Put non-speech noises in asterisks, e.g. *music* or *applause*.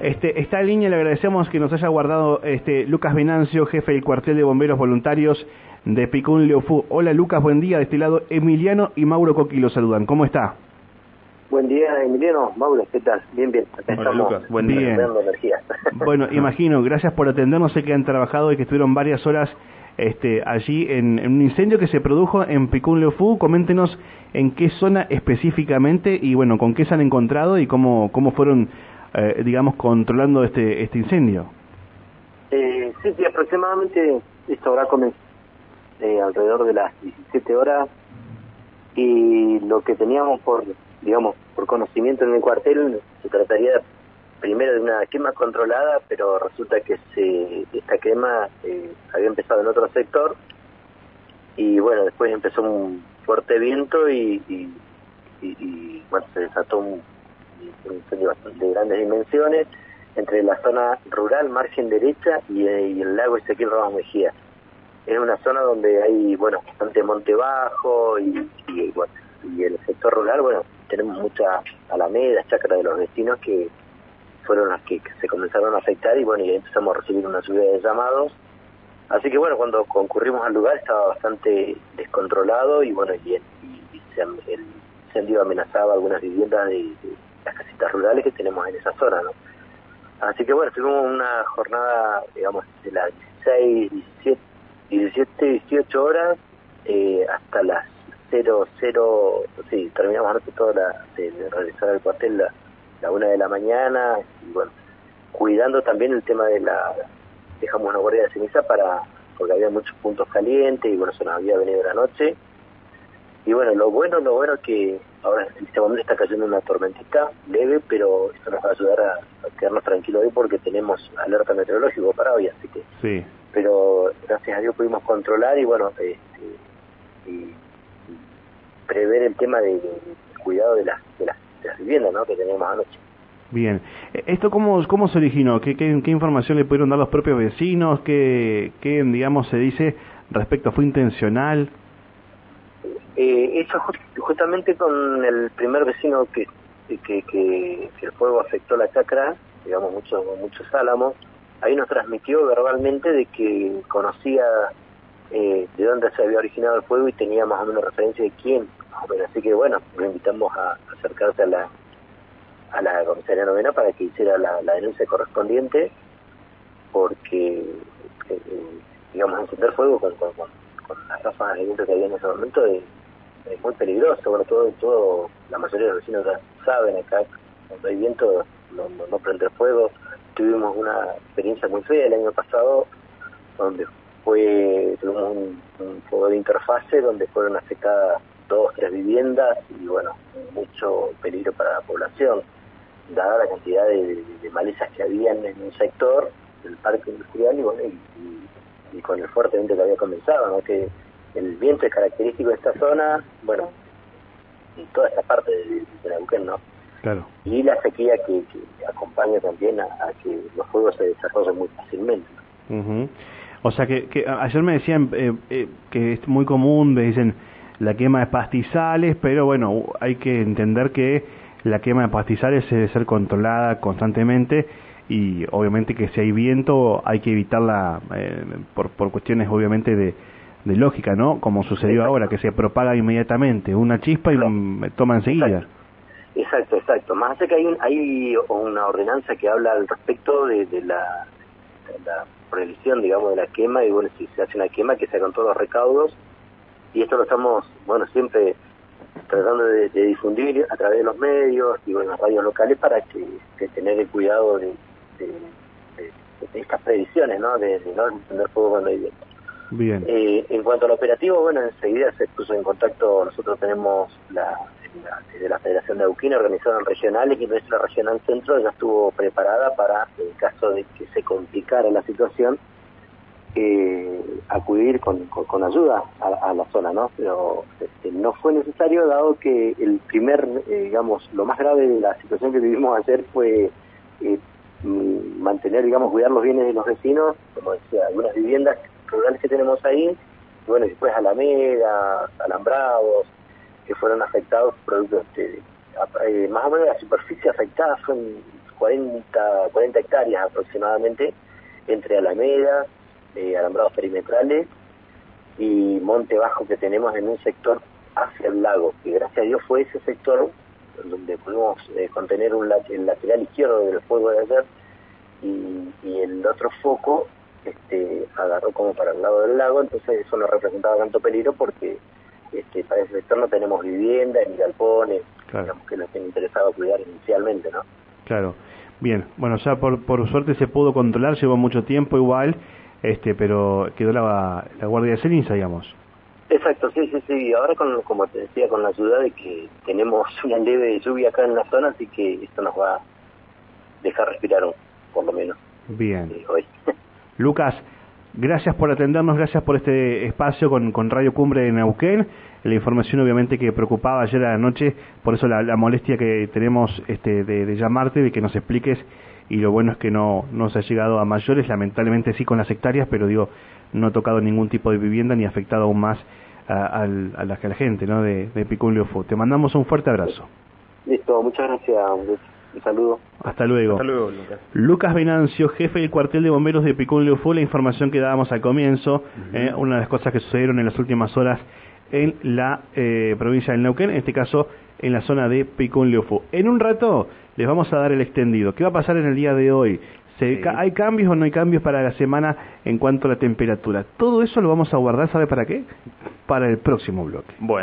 Este, está en línea, le agradecemos que nos haya guardado este, Lucas Venancio, jefe del cuartel de bomberos voluntarios de Picún Leofú. Hola Lucas, buen día. De este lado, Emiliano y Mauro Coqui lo saludan. ¿Cómo está? Buen día, Emiliano. Mauro, ¿qué tal? Bien, bien. Acá Hola, Lucas. Buen día. *laughs* Bueno, imagino, gracias por atendernos. Sé que han trabajado y que estuvieron varias horas este, allí en, un incendio que se produjo en Picún Leofú. Coméntenos en qué zona específicamente y, bueno, con qué se han encontrado y cómo, cómo fueron eh, digamos, controlando este, este incendio? Eh, sí, sí, aproximadamente esto habrá comenzado eh, alrededor de las 17 horas y lo que teníamos por, digamos, por conocimiento en el cuartel se trataría primero de una quema controlada, pero resulta que se, esta quema eh, había empezado en otro sector y bueno, después empezó un fuerte viento y, y, bueno, se desató un, un de grandes dimensiones, entre la zona rural, margen derecha, y, eh, el lago Ezequiel Ramos Mejía. Es una zona donde hay, bueno, bastante monte bajo y, y, bueno, y el sector rural, bueno, tenemos muchas alamedas, chacras de los vecinos que fueron las que, se comenzaron a afectar y bueno, y empezamos a recibir una lluvia de llamados. Así que bueno, cuando concurrimos al lugar estaba bastante descontrolado y bueno, y, el incendio amenazaba algunas viviendas de las casitas rurales que tenemos en esa zona, ¿no? Así que bueno, tuvimos una jornada, digamos, de las 16, 17, 17 18 horas eh, hasta las 0, 0, sí, terminamos anoche toda la, de, realizar el cuartel la, la una de la mañana y bueno, cuidando también el tema de la, dejamos una guardia de ceniza para, porque había muchos puntos calientes y bueno, eso nos había venido la noche y bueno, lo bueno, lo bueno es que ahora en este momento está cayendo una tormentita leve, pero esto nos va a ayudar a, quedarnos tranquilos hoy porque tenemos alerta meteorológico para hoy, así que... Sí. Pero gracias a Dios pudimos controlar y bueno, este, y, prever el tema de, cuidado de las, de las, viviendas ¿no? que tenemos anoche. Bien. ¿Esto cómo, cómo se originó? ¿Qué, qué, qué información le pudieron dar los propios vecinos? ¿Qué, qué digamos, se dice respecto? ¿Fue intencional? Eh, eso justamente con el primer vecino que, que, que, el fuego afectó la chacra, digamos muchos muchos álamos, ahí nos transmitió verbalmente de que conocía eh, de dónde se había originado el fuego y tenía más o menos referencia de quién. Así que bueno, lo invitamos a acercarse a la a la comisaría novena para que hiciera la, denuncia correspondiente porque eh, digamos encender fuego con, con, con, las ráfagas de viento que había en ese momento de es muy peligroso, sobre todo, todo la mayoría de los vecinos ya saben acá, cuando hay viento no, no, prende fuego. Tuvimos una experiencia muy fea el año pasado, donde fue tuvimos un, fuego de interfase donde fueron afectadas dos, tres viviendas y bueno, mucho peligro para la población, dada la cantidad de, malezas que había en el sector del parque industrial y bueno, y, con el fuerte viento que había comenzado, ¿no? que el viento es característico de esta zona, bueno, y toda esta parte de, la Neuquén, ¿no? Claro. Y la sequía que, acompaña también a, que los fuegos se desarrollen muy fácilmente. O sea que, que, ayer me decían eh, eh, que es muy común, me dicen la quema de pastizales, pero bueno, hay que entender que la quema de pastizales debe ser controlada constantemente y obviamente que si hay viento hay que evitarla eh, por, por cuestiones obviamente de, de lógica, ¿no? Como sucedió ahora, que se propaga inmediatamente, una chispa y me toma enseguida. Exacto, exacto. Más hace que hay, hay una ordenanza que habla al respecto de, la, la prohibición, digamos, de la quema, y bueno, si se hace una quema, que sea con todos los recaudos, y esto lo estamos, bueno, siempre tratando de, difundir a través de los medios y bueno, las radios locales para que, tener el cuidado de, estas predicciones, ¿no? De, no encender fuego cuando hay viento. Bien. Eh, en cuanto al operativo, bueno, enseguida se puso en contacto, nosotros tenemos la, de la Federación de Auquina organizada en regionales y nuestra regional centro ya estuvo preparada para, en caso de que se complicara la situación, eh, acudir con, con, ayuda a, la zona, ¿no? Pero este, no fue necesario dado que el primer, eh, digamos, lo más grave de la situación que vivimos ayer fue eh, mantener, digamos, cuidar los bienes de los vecinos, como decía, algunas viviendas rurales que tenemos ahí, bueno, y después Alameda, Alambrados, que fueron afectados producto de, eh, más o menos la superficie afectada son 40, 40 hectáreas aproximadamente entre Alameda, eh, alambrados perimetrales y Monte Bajo que tenemos en un sector hacia el lago, y gracias a Dios fue ese sector donde pudimos eh, contener un, el lateral izquierdo del fuego de ayer y, el otro foco este, agarró como para el lado del lago, entonces eso no representaba tanto peligro porque este, para ese sector no tenemos vivienda ni galpones, digamos que nos tiene interesado cuidar inicialmente, ¿no? Claro. Bien, bueno, ya por, por suerte se pudo controlar, llevó mucho tiempo igual, este, pero quedó la, la guardia de ceniza, digamos. Exacto, sí, sí, sí. Ahora, con, como te decía, con la ayuda de que tenemos *laughs* una leve lluvia acá en la zona, así que esto nos va a dejar respirar por lo menos. Bien. hoy. *laughs* Lucas, gracias por atendernos, gracias por este espacio con, Radio Cumbre de Neuquén. La información obviamente que preocupaba ayer a la noche, por eso la, molestia que tenemos este, de, de llamarte, de que nos expliques y lo bueno es que no, no se ha llegado a mayores, lamentablemente sí con las hectáreas, pero digo, no ha tocado ningún tipo de vivienda ni ha afectado aún más a, la, gente ¿no? de, de Picunlio Te mandamos un fuerte abrazo. Listo, muchas gracias. Un saludo. Hasta luego. Hasta luego, Lucas. Lucas Venancio, jefe del cuartel de bomberos de Picunlio Fu, la información que dábamos al comienzo, eh, una de las cosas que sucedieron en las últimas horas en la eh, provincia del Neuquén, en este caso en la zona de Picunlio Fu. En un rato les vamos a dar el extendido. ¿Qué va a pasar en el día de hoy? ¿Hay cambios o no hay cambios para la semana en cuanto a la temperatura? Todo eso lo vamos a guardar, ¿sabe para qué? Para el próximo bloque. Bueno.